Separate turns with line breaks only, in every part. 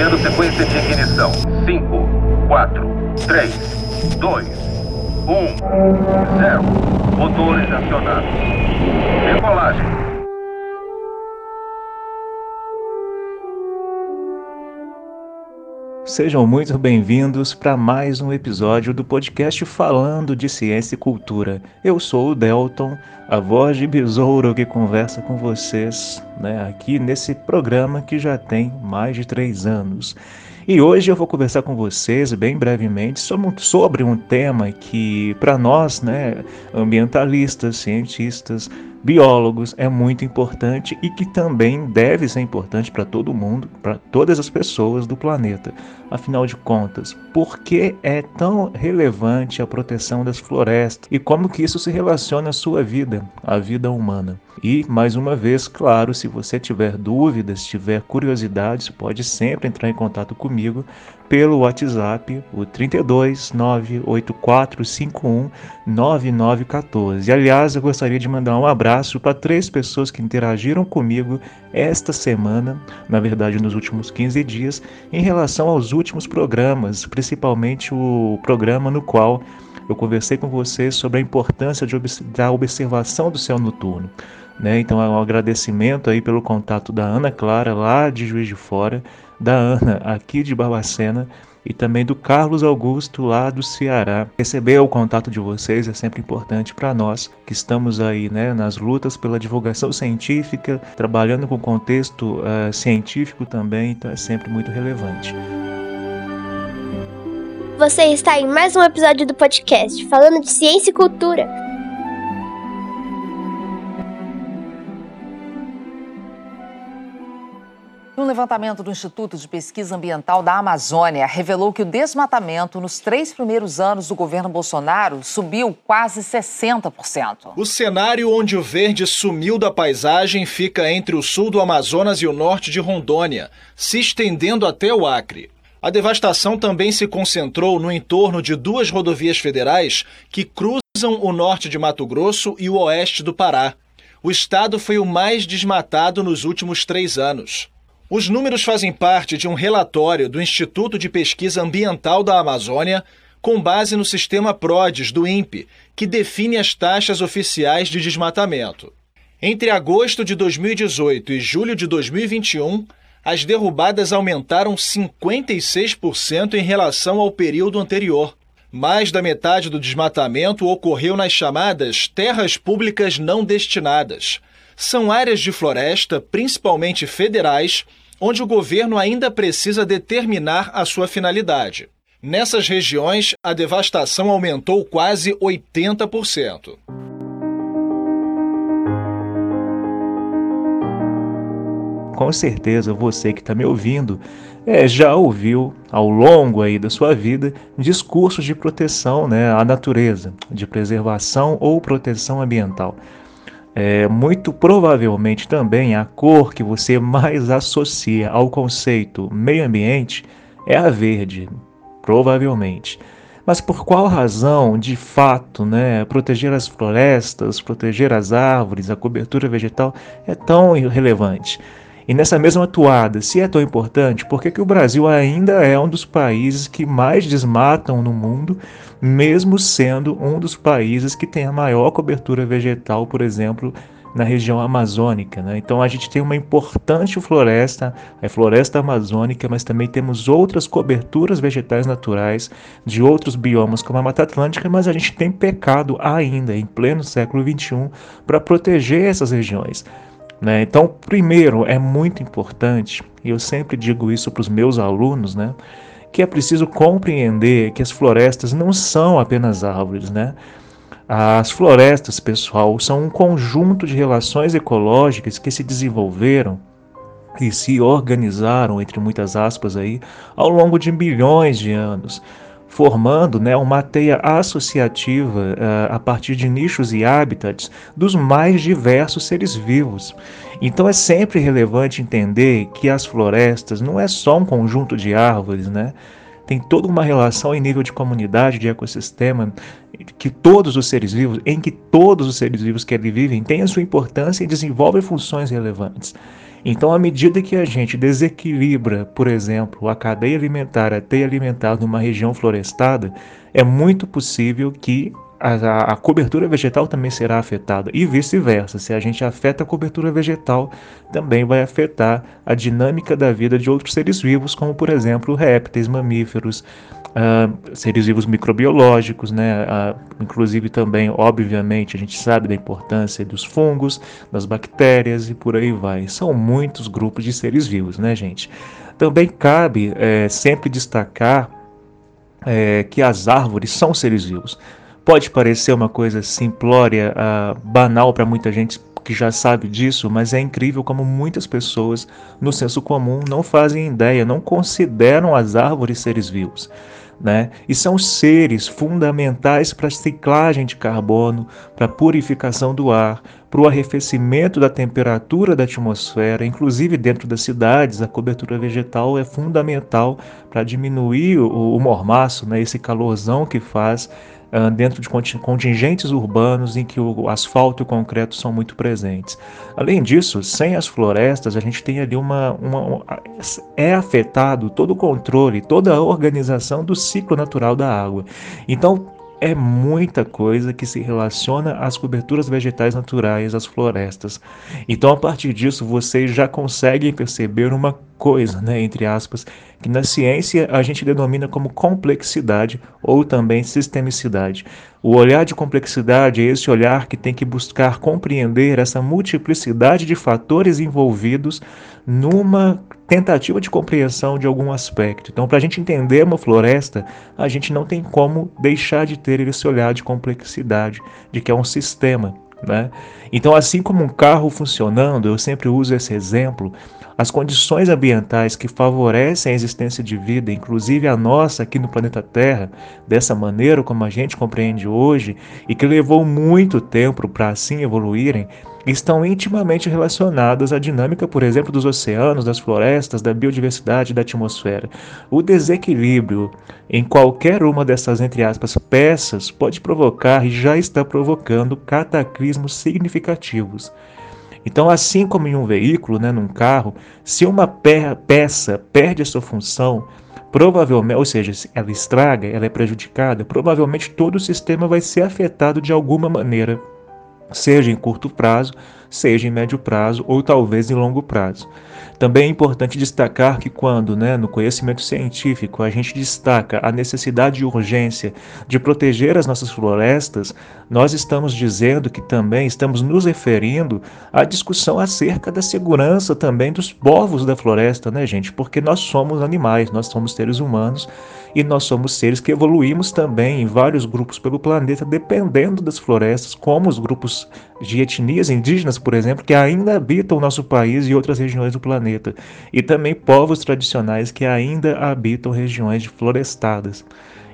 Iniciando sequência de ignição. 5, 4, 3, 2, 1, 0. Motores acionados. Decolagem.
Sejam muito bem-vindos para mais um episódio do podcast Falando de Ciência e Cultura. Eu sou o Delton, a voz de besouro que conversa com vocês né, aqui nesse programa que já tem mais de três anos. E hoje eu vou conversar com vocês bem brevemente sobre um tema que, para nós, né, ambientalistas, cientistas, biólogos é muito importante e que também deve ser importante para todo mundo, para todas as pessoas do planeta. Afinal de contas, por que é tão relevante a proteção das florestas e como que isso se relaciona à sua vida, à vida humana? E mais uma vez, claro, se você tiver dúvidas, tiver curiosidades, pode sempre entrar em contato comigo pelo WhatsApp, o 32 98451 9914. Aliás, eu gostaria de mandar um abraço para três pessoas que interagiram comigo esta semana, na verdade nos últimos 15 dias, em relação aos últimos programas, principalmente o programa no qual eu conversei com vocês sobre a importância de, da observação do céu noturno. Né? Então, é um agradecimento aí pelo contato da Ana Clara, lá de Juiz de Fora, da Ana, aqui de Barbacena, e também do Carlos Augusto, lá do Ceará. Receber o contato de vocês é sempre importante para nós que estamos aí né, nas lutas pela divulgação científica, trabalhando com contexto uh, científico também, então é sempre muito relevante.
Você está em mais um episódio do podcast falando de ciência e cultura.
Um levantamento do Instituto de Pesquisa Ambiental da Amazônia revelou que o desmatamento nos três primeiros anos do governo Bolsonaro subiu quase 60%.
O cenário onde o verde sumiu da paisagem fica entre o sul do Amazonas e o norte de Rondônia, se estendendo até o Acre. A devastação também se concentrou no entorno de duas rodovias federais que cruzam o norte de Mato Grosso e o oeste do Pará. O estado foi o mais desmatado nos últimos três anos. Os números fazem parte de um relatório do Instituto de Pesquisa Ambiental da Amazônia, com base no sistema PRODES do INPE, que define as taxas oficiais de desmatamento. Entre agosto de 2018 e julho de 2021, as derrubadas aumentaram 56% em relação ao período anterior. Mais da metade do desmatamento ocorreu nas chamadas terras públicas não destinadas. São áreas de floresta, principalmente federais, onde o governo ainda precisa determinar a sua finalidade. Nessas regiões, a devastação aumentou quase 80%.
Com certeza você que está me ouvindo é, já ouviu ao longo aí da sua vida discursos de proteção né, à natureza, de preservação ou proteção ambiental é, muito provavelmente também a cor que você mais associa ao conceito meio ambiente é a verde, provavelmente. Mas por qual razão, de fato, né, proteger as florestas, proteger as árvores, a cobertura vegetal é tão irrelevante? E nessa mesma toada, se é tão importante, por que, que o Brasil ainda é um dos países que mais desmatam no mundo, mesmo sendo um dos países que tem a maior cobertura vegetal, por exemplo, na região amazônica. Né? Então a gente tem uma importante floresta, a floresta amazônica, mas também temos outras coberturas vegetais naturais de outros biomas, como a Mata Atlântica, mas a gente tem pecado ainda, em pleno século XXI, para proteger essas regiões. Né? Então, primeiro, é muito importante, e eu sempre digo isso para os meus alunos, né? que é preciso compreender que as florestas não são apenas árvores. Né? As florestas, pessoal, são um conjunto de relações ecológicas que se desenvolveram e se organizaram, entre muitas aspas, aí, ao longo de milhões de anos, formando né, uma teia associativa uh, a partir de nichos e hábitats dos mais diversos seres vivos. Então é sempre relevante entender que as florestas não é só um conjunto de árvores, né? Tem toda uma relação em nível de comunidade, de ecossistema, que todos os seres vivos, em que todos os seres vivos que ali vivem têm a sua importância e desenvolvem funções relevantes. Então, à medida que a gente desequilibra, por exemplo, a cadeia alimentar, a teia alimentar numa região florestada, é muito possível que a, a, cobertura vegetal também será afetada e vice-versa. Se a gente afeta a cobertura vegetal, também vai afetar a dinâmica da vida de outros seres vivos, como por exemplo répteis, mamíferos, uh, seres vivos microbiológicos, né? Uh, inclusive também, obviamente, a gente sabe da importância dos fungos, das bactérias e por aí vai. São muitos grupos de seres vivos, né, gente? Também cabe é, sempre destacar é, que as árvores são seres vivos. Pode parecer uma coisa simplória, uh, banal para muita gente que já sabe disso, mas é incrível como muitas pessoas, no senso comum, não fazem ideia, não consideram as árvores seres vivos. Né? E são seres fundamentais para a ciclagem de carbono, para a purificação do ar, para o arrefecimento da temperatura da atmosfera, inclusive dentro das cidades, a cobertura vegetal é fundamental para diminuir o, o mormaço, né? esse calorzão que faz dentro de contingentes urbanos em que o asfalto e o concreto são muito presentes. Além disso, sem as florestas, a gente tem ali uma, uma, uma é afetado todo o controle, toda a organização do ciclo natural da água. Então, é muita coisa que se relaciona às coberturas vegetais naturais, às florestas. Então, a partir disso, vocês já conseguem perceber uma coisa, né, entre aspas, que na ciência a gente denomina como complexidade ou também sistemicidade. O olhar de complexidade é esse olhar que tem que buscar compreender essa multiplicidade de fatores envolvidos numa tentativa de compreensão de algum aspecto. Então, para a gente entender uma floresta, a gente não tem como deixar de ter esse olhar de complexidade, de que é um sistema. Né? Então, assim como um carro funcionando, eu sempre uso esse exemplo, as condições ambientais que favorecem a existência de vida, inclusive a nossa aqui no planeta Terra, dessa maneira como a gente compreende hoje, e que levou muito tempo para assim evoluírem, estão intimamente relacionadas à dinâmica, por exemplo, dos oceanos, das florestas, da biodiversidade, da atmosfera. O desequilíbrio em qualquer uma dessas, entre aspas, peças pode provocar e já está provocando cataclismos significativos. Então, assim como em um veículo, né, num carro, se uma peça perde a sua função, provavelmente, ou seja, se ela estraga, ela é prejudicada, provavelmente todo o sistema vai ser afetado de alguma maneira seja em curto prazo, seja em médio prazo ou talvez em longo prazo. Também é importante destacar que quando, né, no conhecimento científico, a gente destaca a necessidade e urgência de proteger as nossas florestas, nós estamos dizendo que também estamos nos referindo à discussão acerca da segurança também dos povos da floresta, né, gente? Porque nós somos animais, nós somos seres humanos e nós somos seres que evoluímos também em vários grupos pelo planeta, dependendo das florestas, como os grupos de etnias indígenas, por exemplo, que ainda habitam o nosso país e outras regiões do planeta, e também povos tradicionais que ainda habitam regiões florestadas.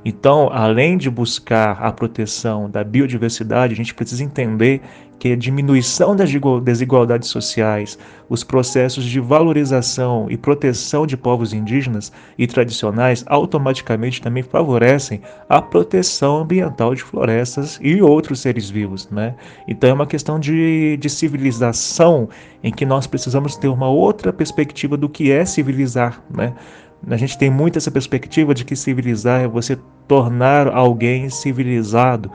Então, além de buscar a proteção da biodiversidade, a gente precisa entender que a diminuição das desigualdades sociais, os processos de valorização e proteção de povos indígenas e tradicionais automaticamente também favorecem a proteção ambiental de florestas e outros seres vivos. Né? Então é uma questão de, de civilização em que nós precisamos ter uma outra perspectiva do que é civilizar. Né? A gente tem muito essa perspectiva de que civilizar é você tornar alguém civilizado.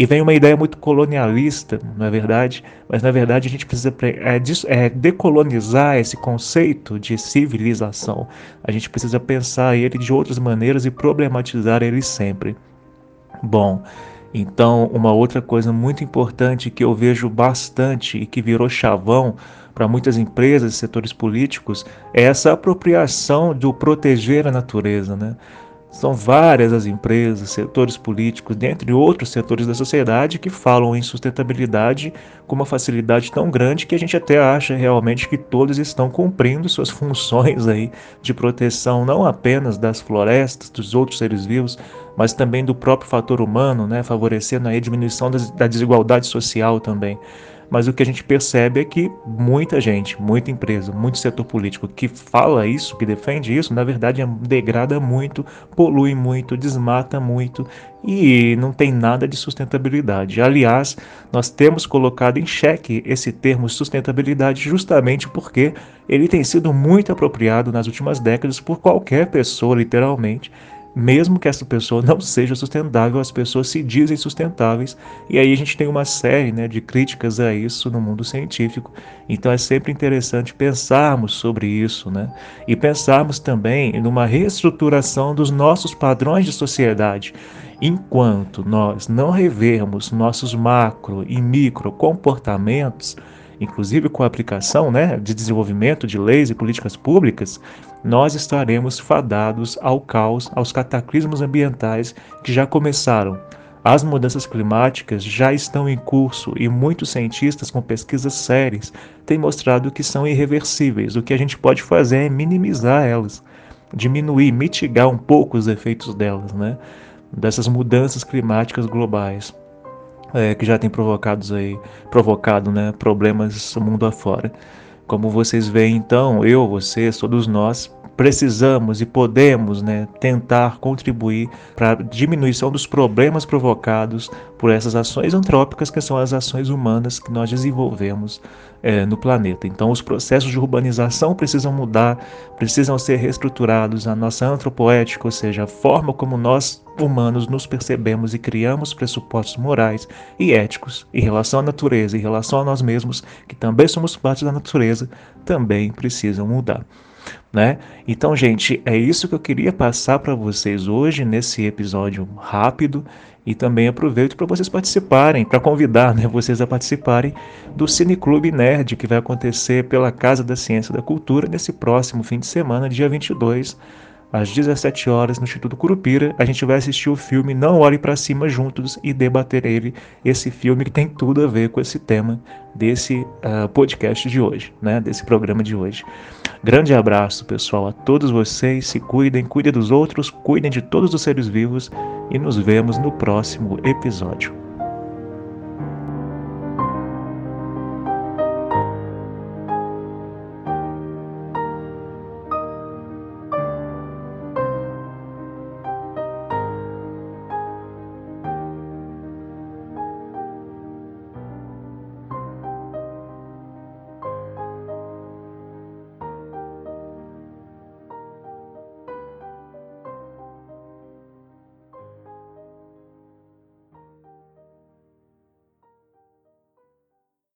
E vem uma ideia muito colonialista, não é verdade? Mas na verdade a gente precisa é, é, decolonizar esse conceito de civilização. A gente precisa pensar ele de outras maneiras e problematizar ele sempre. Bom, então uma outra coisa muito importante que eu vejo bastante e que virou chavão para muitas empresas e setores políticos é essa apropriação do proteger a natureza, né? São várias as empresas, setores políticos, dentre outros setores da sociedade, que falam em sustentabilidade com uma facilidade tão grande que a gente até acha realmente que todos estão cumprindo suas funções aí de proteção não apenas das florestas, dos outros seres vivos, mas também do próprio fator humano, né, favorecendo a diminuição da desigualdade social também. Mas o que a gente percebe é que muita gente, muita empresa, muito setor político que fala isso, que defende isso, na verdade degrada muito, polui muito, desmata muito e não tem nada de sustentabilidade. Aliás, nós temos colocado em xeque esse termo sustentabilidade justamente porque ele tem sido muito apropriado nas últimas décadas por qualquer pessoa, literalmente mesmo que essa pessoa não seja sustentável, as pessoas se dizem sustentáveis, e aí a gente tem uma série né, de críticas a isso no mundo científico. Então é sempre interessante pensarmos sobre isso, né? E pensarmos também numa reestruturação dos nossos padrões de sociedade. Enquanto nós não revermos nossos macro e micro comportamentos, inclusive com a aplicação né, de desenvolvimento de leis e políticas públicas, nós estaremos fadados ao caos, aos cataclismos ambientais que já começaram. As mudanças climáticas já estão em curso e muitos cientistas com pesquisas sérias têm mostrado que são irreversíveis. O que a gente pode fazer é minimizar elas, diminuir, mitigar um pouco os efeitos delas, né? dessas mudanças climáticas globais é, que já tem provocado aí, provocado, né, problemas mundo afora. Como vocês veem, então, eu, vocês, todos nós precisamos e podemos né, tentar contribuir para a diminuição dos problemas provocados por essas ações antrópicas, que são as ações humanas que nós desenvolvemos é, no planeta. Então, os processos de urbanização precisam mudar, precisam ser reestruturados. A nossa antropoética, ou seja, a forma como nós humanos nos percebemos e criamos pressupostos morais e éticos em relação à natureza, em relação a nós mesmos, que também somos parte da natureza, também precisam mudar. Né? Então, gente, é isso que eu queria passar para vocês hoje nesse episódio rápido e também aproveito para vocês participarem, para convidar né, vocês a participarem do Cine Clube Nerd que vai acontecer pela Casa da Ciência e da Cultura nesse próximo fim de semana, dia 22 às 17 horas no Instituto Curupira, a gente vai assistir o filme Não Olhe para Cima Juntos e debater ele, esse filme que tem tudo a ver com esse tema desse uh, podcast de hoje, né, desse programa de hoje. Grande abraço, pessoal, a todos vocês, se cuidem, cuidem dos outros, cuidem de todos os seres vivos e nos vemos no próximo episódio.